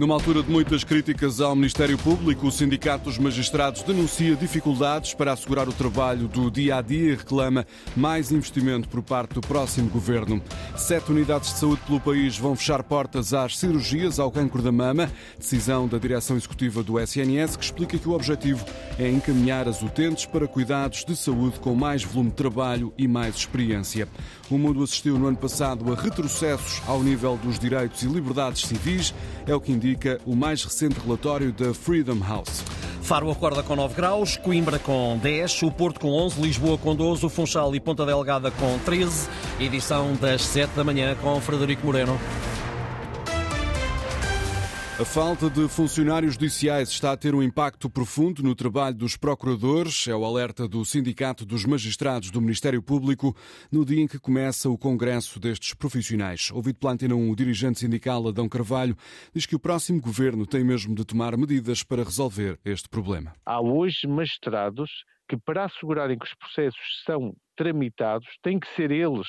Numa altura de muitas críticas ao Ministério Público, o Sindicato dos Magistrados denuncia dificuldades para assegurar o trabalho do dia a dia e reclama mais investimento por parte do próximo governo. Sete unidades de saúde pelo país vão fechar portas às cirurgias ao cancro da mama. Decisão da direção executiva do SNS que explica que o objetivo é encaminhar as utentes para cuidados de saúde com mais volume de trabalho e mais experiência. O mundo assistiu no ano passado a retrocessos ao nível dos direitos e liberdades civis, é o que indica o mais recente relatório da Freedom House. Faro acorda com 9 graus, Coimbra com 10, o Porto com 11, Lisboa com 12, o Funchal e Ponta Delgada com 13. Edição das 7 da manhã com Frederico Moreno. A falta de funcionários judiciais está a ter um impacto profundo no trabalho dos procuradores, é o alerta do Sindicato dos Magistrados do Ministério Público no dia em que começa o congresso destes profissionais. Ouvido pela Antena 1, o dirigente sindical Adão Carvalho diz que o próximo governo tem mesmo de tomar medidas para resolver este problema. Há hoje magistrados que, para assegurarem que os processos são tramitados, têm que ser eles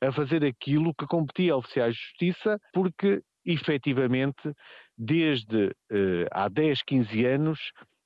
a fazer aquilo que competia a oficiais de justiça, porque efetivamente desde uh, há 10, 15 anos,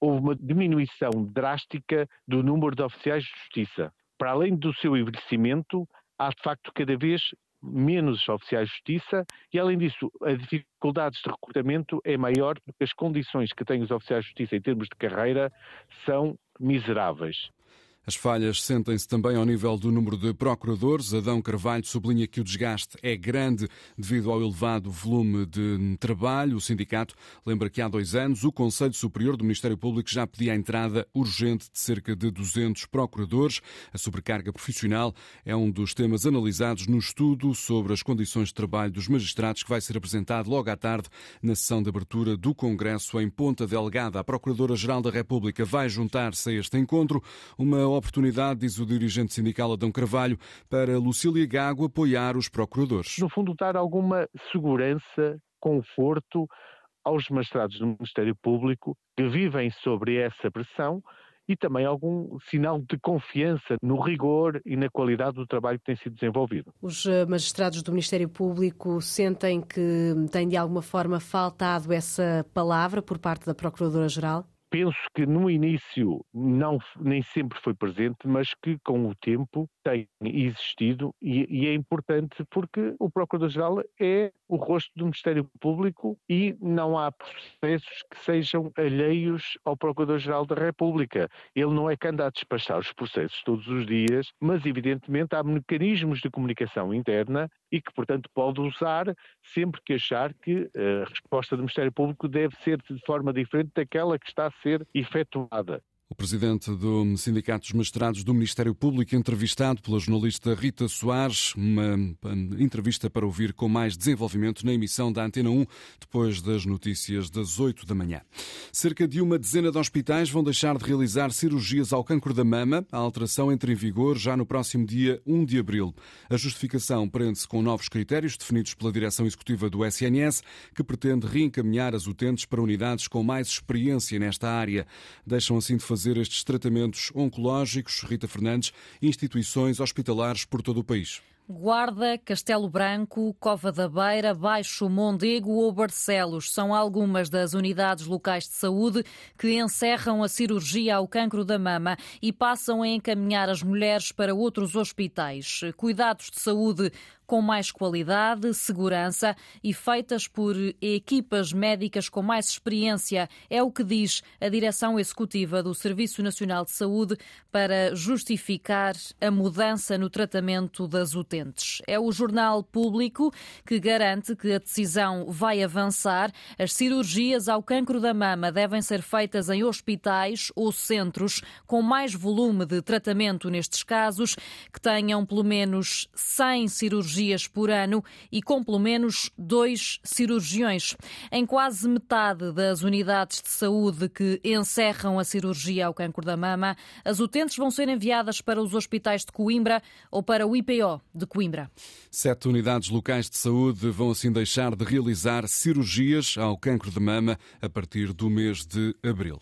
houve uma diminuição drástica do número de oficiais de justiça. Para além do seu envelhecimento, há de facto cada vez menos oficiais de justiça e, além disso, as dificuldades de recrutamento é maior porque as condições que têm os oficiais de justiça em termos de carreira são miseráveis. As falhas sentem-se também ao nível do número de procuradores. Adão Carvalho sublinha que o desgaste é grande devido ao elevado volume de trabalho. O sindicato lembra que há dois anos o Conselho Superior do Ministério Público já pedia a entrada urgente de cerca de 200 procuradores. A sobrecarga profissional é um dos temas analisados no estudo sobre as condições de trabalho dos magistrados que vai ser apresentado logo à tarde na sessão de abertura do Congresso em Ponta Delgada. A Procuradora-Geral da República vai juntar-se a este encontro. Uma oportunidade, diz o dirigente sindical Adão Carvalho, para Lucília Gago apoiar os procuradores. No fundo, dar alguma segurança, conforto aos magistrados do Ministério Público que vivem sobre essa pressão e também algum sinal de confiança no rigor e na qualidade do trabalho que tem sido desenvolvido. Os eh, magistrados do Ministério Público sentem que tem de alguma forma faltado essa palavra por parte da Procuradora-Geral? Penso que no início não, nem sempre foi presente, mas que com o tempo tem existido e, e é importante porque o Procurador-Geral é o rosto do Ministério Público e não há processos que sejam alheios ao Procurador-Geral da República. Ele não é que anda a despachar os processos todos os dias, mas evidentemente há mecanismos de comunicação interna e que, portanto, pode usar sempre que achar que a resposta do Ministério Público deve ser de forma diferente daquela que está a ser efetuada. O presidente do Sindicato dos Magistrados do Ministério Público, entrevistado pela jornalista Rita Soares, uma entrevista para ouvir com mais desenvolvimento na emissão da Antena 1, depois das notícias das 8 da manhã. Cerca de uma dezena de hospitais vão deixar de realizar cirurgias ao cancro da mama. A alteração entra em vigor já no próximo dia 1 de abril. A justificação prende-se com novos critérios definidos pela direção executiva do SNS, que pretende reencaminhar as utentes para unidades com mais experiência nesta área. Deixam assim de fazer fazer estes tratamentos oncológicos, Rita Fernandes, instituições hospitalares por todo o país. Guarda, Castelo Branco, Cova da Beira, Baixo Mondego ou Barcelos são algumas das unidades locais de saúde que encerram a cirurgia ao cancro da mama e passam a encaminhar as mulheres para outros hospitais. Cuidados de saúde com mais qualidade, segurança e feitas por equipas médicas com mais experiência, é o que diz a direção executiva do Serviço Nacional de Saúde para justificar a mudança no tratamento das utentes. É o jornal público que garante que a decisão vai avançar. As cirurgias ao cancro da mama devem ser feitas em hospitais ou centros com mais volume de tratamento nestes casos, que tenham pelo menos 100 cirurgias cirurgias por ano e com pelo menos dois cirurgiões. Em quase metade das unidades de saúde que encerram a cirurgia ao cancro da mama, as utentes vão ser enviadas para os hospitais de Coimbra ou para o IPO de Coimbra. Sete unidades locais de saúde vão assim deixar de realizar cirurgias ao cancro de mama a partir do mês de abril.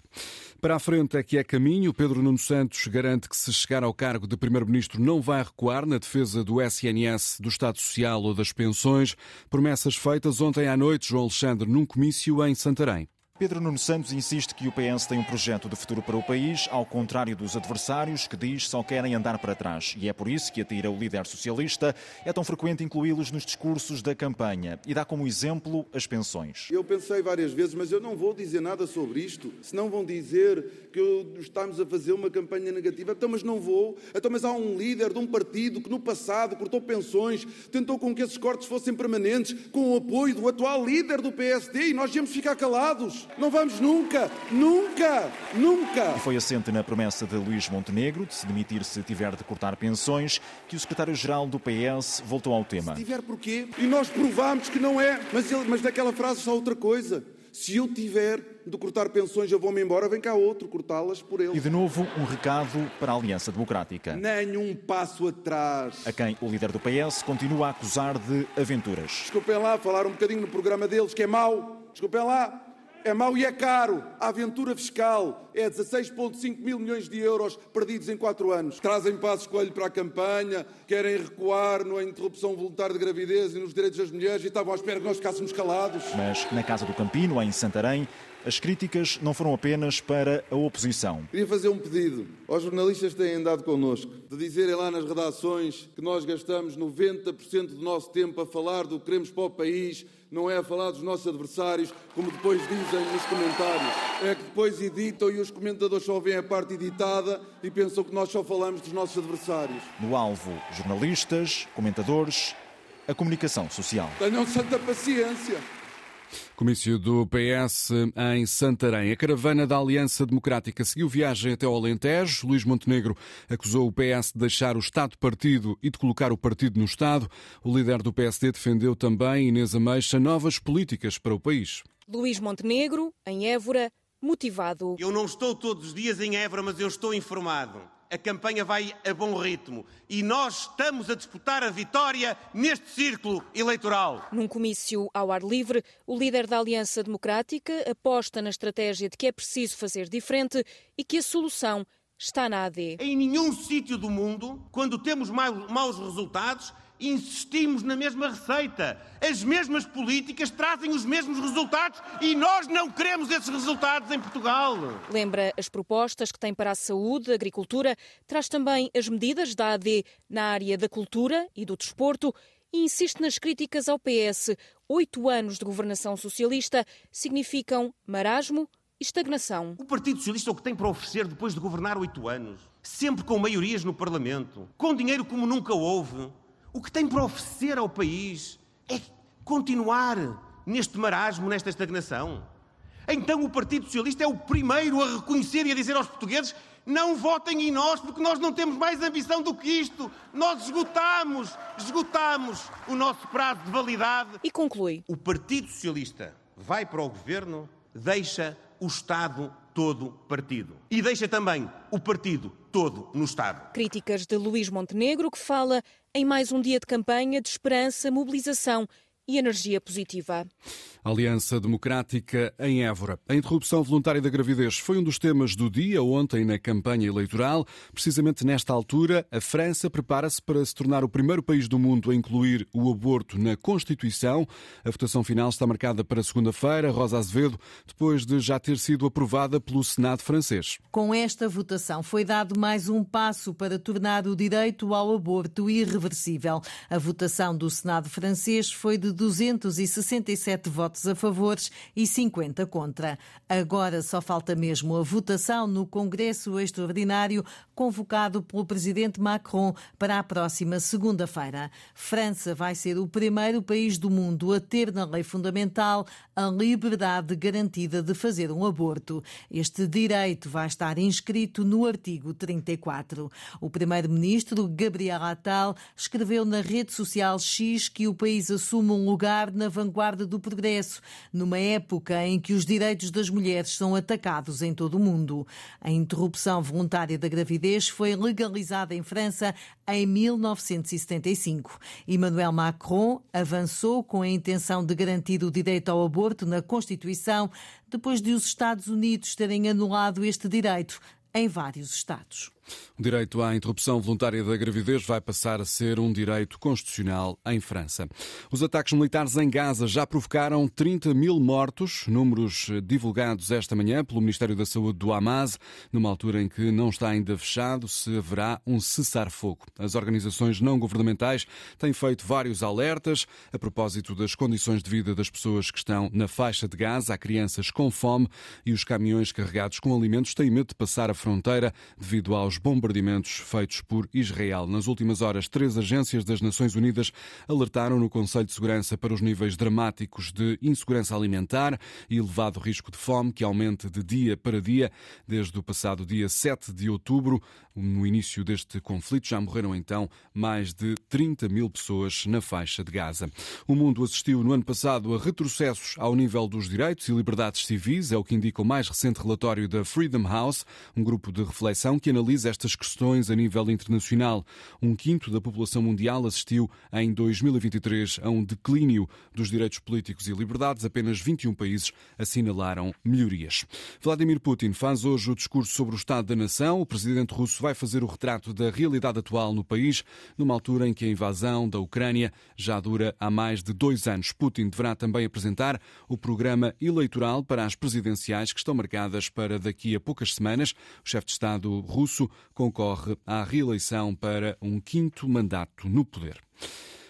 Para a frente é que é caminho. Pedro Nuno Santos garante que, se chegar ao cargo de Primeiro-Ministro, não vai recuar na defesa do SNS do Estado Social ou das pensões. Promessas feitas ontem à noite, João Alexandre, num comício em Santarém. Pedro Nuno Santos insiste que o PS tem um projeto de futuro para o país, ao contrário dos adversários que diz só querem andar para trás. E é por isso que atira o líder socialista. É tão frequente incluí-los nos discursos da campanha e dá como exemplo as pensões. Eu pensei várias vezes, mas eu não vou dizer nada sobre isto, senão vão dizer que estamos a fazer uma campanha negativa. Então, mas não vou. Então, mas há um líder de um partido que no passado cortou pensões, tentou com que esses cortes fossem permanentes, com o apoio do atual líder do PSD e nós íamos ficar calados. Não vamos nunca, nunca, nunca. E foi assente na promessa de Luís Montenegro de se demitir se tiver de cortar pensões que o secretário-geral do PS voltou ao tema. Se tiver porquê? E nós provámos que não é, mas, ele, mas daquela frase só outra coisa. Se eu tiver de cortar pensões, eu vou-me embora, vem cá outro cortá-las por ele. E de novo, um recado para a Aliança Democrática. Nenhum passo atrás. A quem o líder do PS continua a acusar de aventuras. Desculpem lá, falar um bocadinho no programa deles, que é mau. Desculpem lá, é mau e é caro. A aventura fiscal é 16,5 mil milhões de euros perdidos em quatro anos. Trazem passos coelho para a campanha, querem recuar na interrupção voluntária de gravidez e nos direitos das mulheres e estavam à espera que nós ficássemos calados. Mas na Casa do Campino, em Santarém, as críticas não foram apenas para a oposição. Queria fazer um pedido aos jornalistas que têm andado connosco, de dizerem lá nas redações que nós gastamos 90% do nosso tempo a falar do que queremos para o país, não é a falar dos nossos adversários, como depois dizem nos comentários. É que depois editam e os comentadores só veem a parte editada e pensam que nós só falamos dos nossos adversários. No alvo, jornalistas, comentadores, a comunicação social. Tenham santa paciência. Comício do PS em Santarém. A caravana da Aliança Democrática seguiu viagem até ao Alentejo. Luís Montenegro acusou o PS de deixar o Estado-partido e de colocar o partido no Estado. O líder do PSD defendeu também, Inês Ameixa, novas políticas para o país. Luís Montenegro, em Évora, motivado. Eu não estou todos os dias em Évora, mas eu estou informado a campanha vai a bom ritmo e nós estamos a disputar a vitória neste círculo eleitoral. Num comício ao ar livre, o líder da Aliança Democrática aposta na estratégia de que é preciso fazer diferente e que a solução está na AD. Em nenhum sítio do mundo, quando temos maus resultados, insistimos na mesma receita. As mesmas políticas trazem os mesmos resultados e nós não queremos esses resultados em Portugal. Lembra as propostas que tem para a saúde, a agricultura, traz também as medidas da AD na área da cultura e do desporto e insiste nas críticas ao PS. Oito anos de governação socialista significam marasmo e estagnação. O Partido Socialista é o que tem para oferecer depois de governar oito anos, sempre com maiorias no Parlamento, com dinheiro como nunca houve o que tem para oferecer ao país é continuar neste marasmo, nesta estagnação. Então o Partido Socialista é o primeiro a reconhecer e a dizer aos portugueses: não votem em nós porque nós não temos mais ambição do que isto. Nós esgotamos, esgotamos o nosso prazo de validade. E conclui: o Partido Socialista vai para o governo, deixa o Estado todo partido. E deixa também o partido todo no Estado. Críticas de Luís Montenegro, que fala em mais um dia de campanha de esperança, mobilização e energia positiva. Aliança Democrática em Évora. A interrupção voluntária da gravidez foi um dos temas do dia ontem na campanha eleitoral. Precisamente nesta altura, a França prepara-se para se tornar o primeiro país do mundo a incluir o aborto na Constituição. A votação final está marcada para segunda-feira. Rosa Azevedo, depois de já ter sido aprovada pelo Senado francês. Com esta votação foi dado mais um passo para tornar o direito ao aborto irreversível. A votação do Senado francês foi de 267 votos a favor e 50 contra. Agora só falta mesmo a votação no Congresso Extraordinário convocado pelo presidente Macron para a próxima segunda-feira. França vai ser o primeiro país do mundo a ter na lei fundamental a liberdade garantida de fazer um aborto. Este direito vai estar inscrito no artigo 34. O primeiro-ministro Gabriel Attal escreveu na rede social X que o país assume um lugar na vanguarda do progresso, numa época em que os direitos das mulheres são atacados em todo o mundo. A interrupção voluntária da gravidez foi legalizada em França em 1975. Emmanuel Macron avançou com a intenção de garantir o direito ao aborto na Constituição, depois de os Estados Unidos terem anulado este direito em vários estados. O direito à interrupção voluntária da gravidez vai passar a ser um direito constitucional em França. Os ataques militares em Gaza já provocaram 30 mil mortos, números divulgados esta manhã pelo Ministério da Saúde do Hamas, numa altura em que não está ainda fechado se haverá um cessar-fogo. As organizações não governamentais têm feito vários alertas a propósito das condições de vida das pessoas que estão na faixa de Gaza. Há crianças com fome e os caminhões carregados com alimentos têm medo de passar a fronteira devido aos bombardeamentos feitos por Israel. Nas últimas horas, três agências das Nações Unidas alertaram no Conselho de Segurança para os níveis dramáticos de insegurança alimentar e elevado risco de fome que aumenta de dia para dia. Desde o passado dia 7 de outubro, no início deste conflito, já morreram então mais de 30 mil pessoas na faixa de Gaza. O mundo assistiu no ano passado a retrocessos ao nível dos direitos e liberdades civis, é o que indica o mais recente relatório da Freedom House, um grupo de reflexão que analisa estas questões a nível internacional. Um quinto da população mundial assistiu em 2023 a um declínio dos direitos políticos e liberdades. Apenas 21 países assinalaram melhorias. Vladimir Putin faz hoje o discurso sobre o Estado da Nação. O presidente russo vai fazer o retrato da realidade atual no país, numa altura em que a invasão da Ucrânia já dura há mais de dois anos. Putin deverá também apresentar o programa eleitoral para as presidenciais que estão marcadas para daqui a poucas semanas. O chefe de Estado russo concorre à reeleição para um quinto mandato no poder.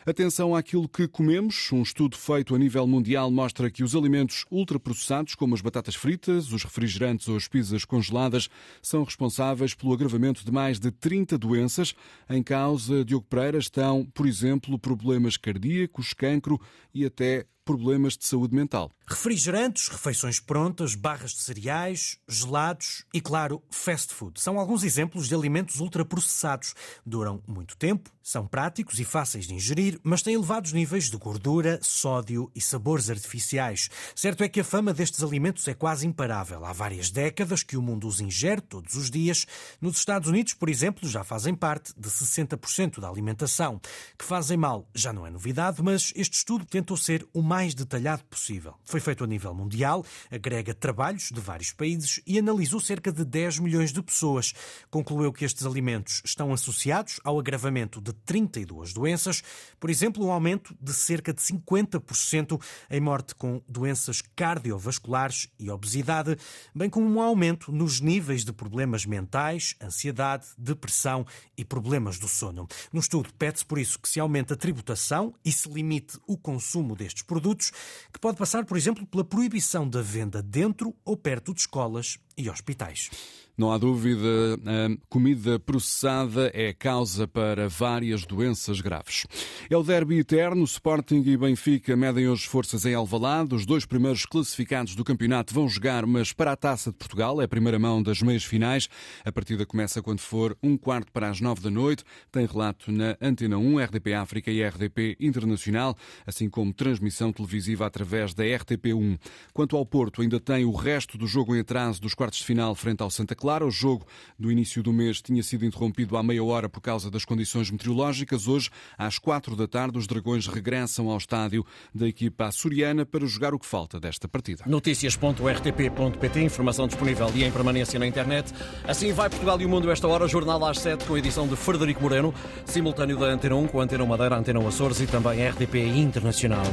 Atenção àquilo que comemos. Um estudo feito a nível mundial mostra que os alimentos ultraprocessados, como as batatas fritas, os refrigerantes ou as pizzas congeladas, são responsáveis pelo agravamento de mais de 30 doenças. Em causa, Diogo Pereira, estão, por exemplo, problemas cardíacos, cancro e até problemas de saúde mental. Refrigerantes, refeições prontas, barras de cereais, gelados e, claro, fast food. São alguns exemplos de alimentos ultraprocessados. Duram muito tempo, são práticos e fáceis de ingerir, mas têm elevados níveis de gordura, sódio e sabores artificiais. Certo é que a fama destes alimentos é quase imparável. Há várias décadas que o mundo os ingere todos os dias. Nos Estados Unidos, por exemplo, já fazem parte de 60% da alimentação. Que fazem mal já não é novidade, mas este estudo tentou ser o mais detalhado possível. Foi feito a nível mundial, agrega trabalhos de vários países e analisou cerca de 10 milhões de pessoas. Concluiu que estes alimentos estão associados ao agravamento de 32 doenças, por exemplo, um aumento de cerca de 50% em morte com doenças cardiovasculares e obesidade, bem como um aumento nos níveis de problemas mentais, ansiedade, depressão e problemas do sono. No estudo, pede-se por isso que se aumente a tributação e se limite o consumo destes produtos, que pode passar, por exemplo, pela proibição da venda dentro ou perto de escolas e hospitais. Não há dúvida, a comida processada é causa para várias doenças graves. É o derby eterno, Sporting e Benfica medem hoje forças em Alvalade. Os dois primeiros classificados do campeonato vão jogar, mas para a Taça de Portugal, é a primeira mão das meias finais. A partida começa quando for um quarto para as nove da noite. Tem relato na Antena 1, RDP África e RDP Internacional, assim como transmissão televisiva através da RTP1. Quanto ao Porto, ainda tem o resto do jogo em atraso dos quartos de final frente ao Santa Clara. Clara. O jogo do início do mês tinha sido interrompido à meia hora por causa das condições meteorológicas. Hoje, às quatro da tarde, os Dragões regressam ao estádio da equipa açoriana para jogar o que falta desta partida. Notícias.rtp.pt, informação disponível e em permanência na internet. Assim vai Portugal e o Mundo esta hora, jornal às sete com a edição de Frederico Moreno, simultâneo da Antena 1 com a Antena Madeira, Antena Açores e também RTP Internacional.